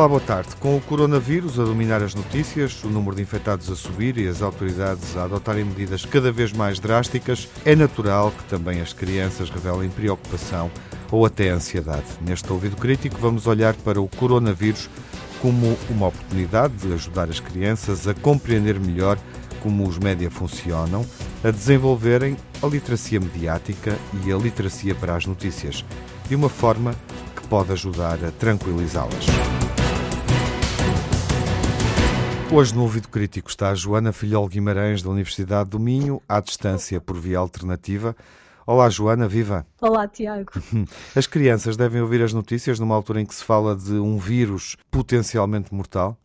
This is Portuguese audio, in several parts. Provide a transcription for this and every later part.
Olá, boa tarde. Com o coronavírus a dominar as notícias, o número de infectados a subir e as autoridades a adotarem medidas cada vez mais drásticas, é natural que também as crianças revelem preocupação ou até ansiedade. Neste ouvido crítico, vamos olhar para o coronavírus como uma oportunidade de ajudar as crianças a compreender melhor como os média funcionam, a desenvolverem a literacia mediática e a literacia para as notícias, de uma forma que pode ajudar a tranquilizá-las. Hoje no Ouvido Crítico está a Joana Filhol Guimarães, da Universidade do Minho, à distância por via alternativa. Olá, Joana, viva! Olá, Tiago. As crianças devem ouvir as notícias numa altura em que se fala de um vírus potencialmente mortal?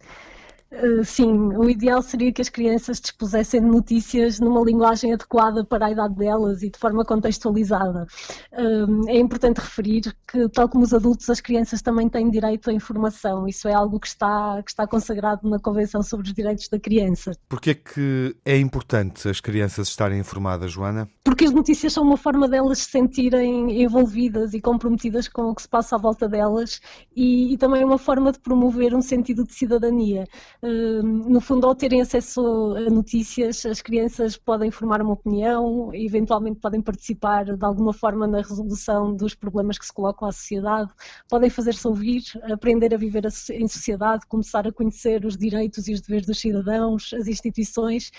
Eh, sim, o ideal seria que as crianças dispusessem de notícias numa linguagem adequada para a idade delas e de forma contextualizada. Eh, é importante referir que, tal como os adultos, as crianças também têm direito à informação. Isso é algo que está, que está consagrado na Convenção sobre os Direitos da Criança. Porquê é que é importante as crianças estarem informadas, Joana? Porque as notícias são uma forma delas se sentirem envolvidas e comprometidas com o que se passa à volta delas e, e também é uma forma de promover um sentido de cidadania no fundo, ao terem acesso a notícias, as crianças podem formar uma opinião, eventualmente podem participar de alguma forma na resolução dos problemas que se colocam à sociedade, podem fazer-se ouvir, aprender a viver em sociedade, começar a conhecer os direitos e os deveres dos cidadãos, as instituições,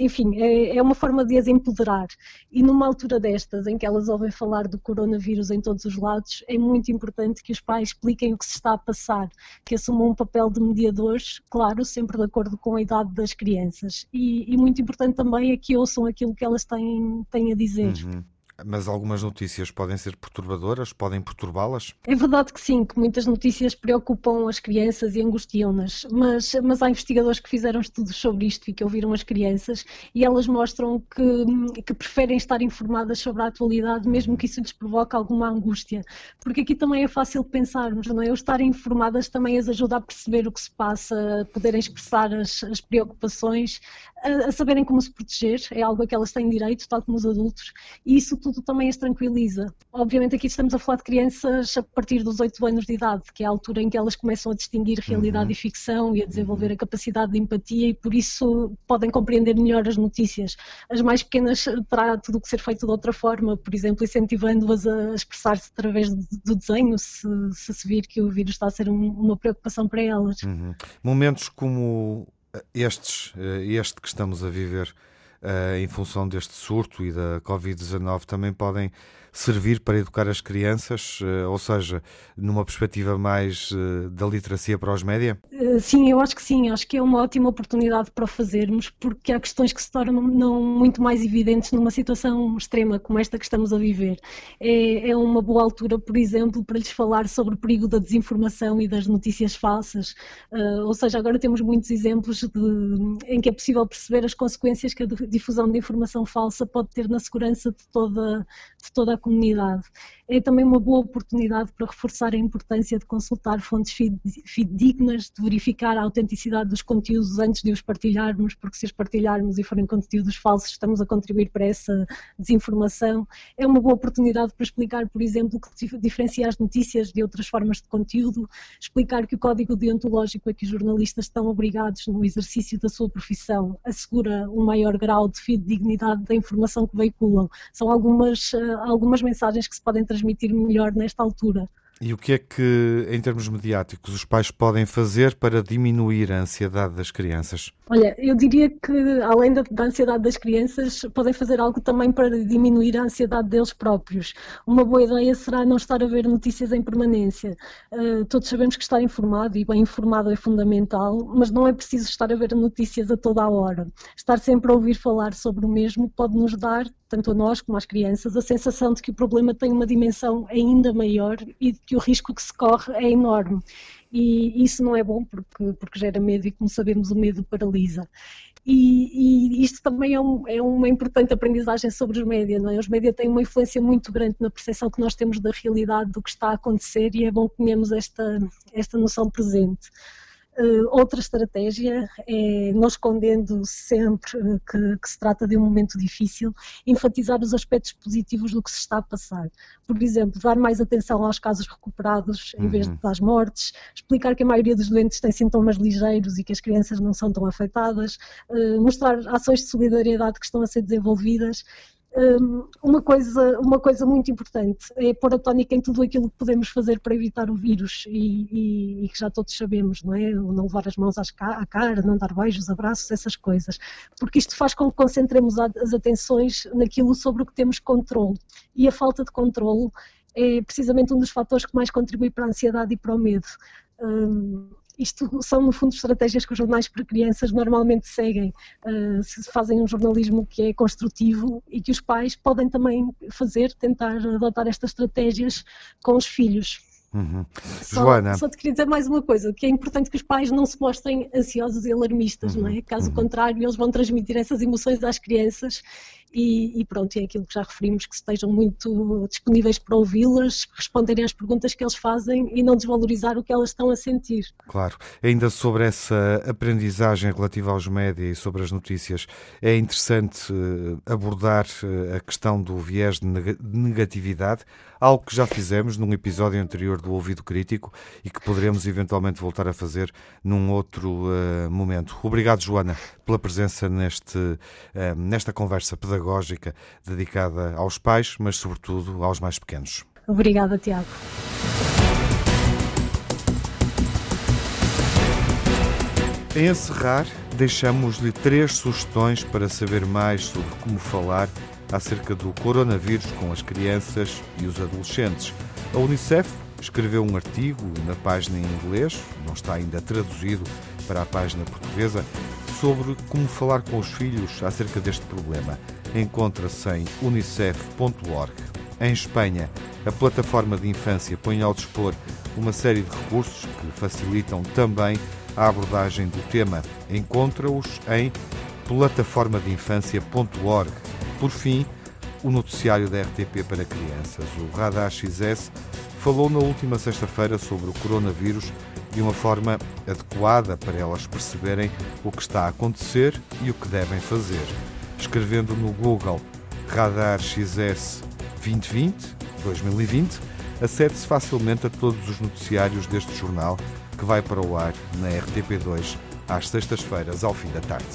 enfim, é, é, uma forma de as empoderar. E numa altura destas, em que elas ouvem falar do coronavírus em todos os lados, é muito importante que os pais expliquem o que se está a passar, que assumam um papel de mediadores, claro, sempre de acordo com a idade das crianças. E, e muito importante também é que ouçam aquilo que elas têm, têm a dizer. Uhum. Mas algumas notícias podem ser perturbadoras? Podem perturbá-las? É verdade que sim, que muitas notícias preocupam as crianças e angustiam-nas, mas, mas há investigadores que fizeram estudos sobre isto e que ouviram as crianças e elas mostram que, que preferem estar informadas sobre a atualidade, mesmo que isso lhes provoque alguma angústia. Porque aqui também é fácil pensarmos, não é? Eu estar informadas também as ajuda a perceber o que se passa, a poderem expressar as, as preocupações, a, a saberem como se proteger, é algo a que elas têm direito, tal como os adultos, e isso tudo também as tranquiliza. Obviamente aqui estamos a falar de crianças a partir dos 8 anos de idade, que é a altura em que elas começam a distinguir realidade uhum. e ficção e a desenvolver uhum. a capacidade de empatia e por isso podem compreender melhor as notícias. As mais pequenas terá tudo o que ser feito de outra forma, por exemplo, incentivando-as a expressar-se através do desenho, se, se, se vir que o vírus está a ser um, uma preocupação para elas. Uhum. Momentos como estes, eh, este que estamos a viver, em função deste surto e da Covid-19, também podem servir para educar as crianças, uh, ou seja, numa perspectiva mais uh, da literacia para os média? Sim, eu acho que sim, acho que é uma ótima oportunidade para o fazermos, porque há questões que se tornam muito mais evidentes numa situação extrema como esta que estamos a viver. É, é uma boa altura, por exemplo, para lhes falar sobre o perigo da desinformação e das notícias falsas, ou seja, agora temos muitos exemplos de, em que é possível perceber as consequências que a difusão de informação falsa pode ter na segurança de toda, de toda a comunidade. É também uma boa oportunidade para reforçar a importância de consultar fontes fidedignas, de verificar a autenticidade dos conteúdos antes de os partilharmos, porque se os partilharmos e forem conteúdos falsos, estamos a contribuir para essa desinformação. É uma boa oportunidade para explicar, por exemplo, que diferencia as notícias de outras formas de conteúdo, explicar que o código deontológico a que os jornalistas estão obrigados no exercício da sua profissão assegura um maior grau de dignidade da informação que veiculam. São algumas, eh, algumas mensagens que se podem transmitir melhor nesta altura. E o que é que, em termos mediáticos, os pais podem fazer para diminuir a ansiedade das crianças? Olha, eu diria que, além da, da, ansiedade das crianças, podem fazer algo também para diminuir a ansiedade deles próprios. Uma boa ideia será não estar a ver notícias em permanência. Uh, todos sabemos que estar informado e bem informado é fundamental, mas não é preciso estar a ver notícias a toda a hora. Estar sempre a ouvir falar sobre o mesmo pode nos dar, tanto a nós como às crianças, a sensação de que o problema tem uma dimensão ainda maior e de que o risco que se corre é enorme. E isso não é bom porque, porque gera medo e, como sabemos, o medo paralisa. E, e isto também é, um, é, uma importante aprendizagem sobre os médias. É? Os médias têm uma influência muito grande na percepção que nós temos da realidade, do que está a acontecer, e é bom que tenhamos esta, esta noção presente. Uh, outra estratégia é, não escondendo sempre que, que, se trata de um momento difícil, enfatizar os aspectos positivos do que se está a passar. Por exemplo, dar mais atenção aos casos recuperados em vez uhum. das mortes, explicar que a maioria dos doentes tem sintomas ligeiros e que as crianças não são tão afetadas, uh, mostrar ações de solidariedade que estão a ser desenvolvidas uma coisa, uma coisa muito importante é pôr a tónica em tudo aquilo que podemos fazer para evitar o vírus e, e, e que já todos sabemos, não é? Não levar as mãos à cara, não dar beijos, abraços, essas coisas. Porque isto faz com que concentremos as atenções naquilo sobre o que temos controle. E a falta de controle é precisamente um dos fatores que mais contribui para a ansiedade e para o medo. Um, isto são, no fundo, estratégias que os jornais para crianças normalmente seguem. Uh, se fazem um jornalismo que é construtivo e que os pais podem também fazer, tentar adotar estas estratégias com os filhos. Uhum. Só, Joana. só te queria dizer mais uma coisa, que é importante que os pais não se mostrem ansiosos e alarmistas, uhum. não é? Caso uhum. contrário, eles vão transmitir essas emoções às crianças e, e, pronto, é aquilo que já referimos, que estejam muito disponíveis para ouvi-las, responderem às perguntas que eles fazem e não desvalorizar o que elas estão a sentir. Claro. Ainda sobre essa aprendizagem relativa aos média e sobre as notícias, é interessante eh, abordar eh, a questão do viés de negatividade, algo que já fizemos num episódio anterior do Ouvido Crítico e que poderemos eventualmente voltar a fazer num outro uh, momento. Obrigado, Joana, pela presença neste, uh, nesta conversa pedagógica dedicada aos pais, mas sobretudo aos mais pequenos. Obrigada, Tiago. A encerrar, deixamos-lhe três sugestões para saber mais sobre como falar acerca do coronavírus com as crianças e os adolescentes. A Unicef escreveu um artigo na página em inglês, não está ainda traduzido para a página portuguesa, sobre como falar com os filhos acerca deste problema. Encontra-se em unicef.org. Em Espanha, a plataforma de infância põe ao dispor uma série de recursos que facilitam também a abordagem do tema. Encontra-os em plataformadeinfância.org. Por fim, o noticiário da RTP para crianças, o Radar XS, falou na última sexta-feira sobre o coronavírus de uma forma adequada para elas perceberem o que está a acontecer e o que devem fazer. Escrevendo no Google Radar XS 2020, 2020, acede-se facilmente a todos os noticiários deste jornal que vai para o ar na RTP2 às sextas-feiras ao fim da tarde.